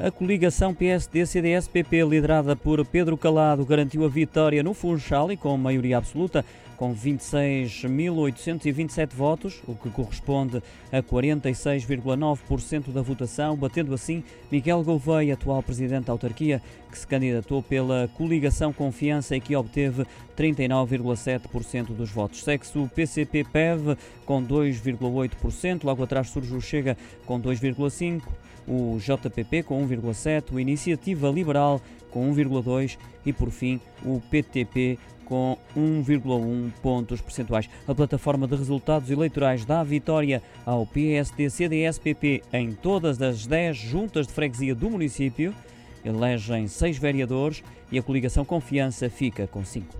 A coligação PSD-CDS-PP, liderada por Pedro Calado, garantiu a vitória no Funchal e com maioria absoluta, com 26.827 votos, o que corresponde a 46,9% da votação, batendo assim Miguel Gouveia, atual presidente da autarquia, que se candidatou pela coligação Confiança e que obteve 39,7% dos votos. Sexo o PCP-PEV com 2,8%, logo atrás surge o Chega com 2,5%, o JPP com 1,7%, o Iniciativa Liberal com 1,2% e, por fim, o PTP com 1,1 pontos percentuais. A plataforma de resultados eleitorais dá vitória ao PSD, CDS, PP em todas as 10 juntas de freguesia do município. Elegem seis vereadores e a coligação Confiança fica com cinco.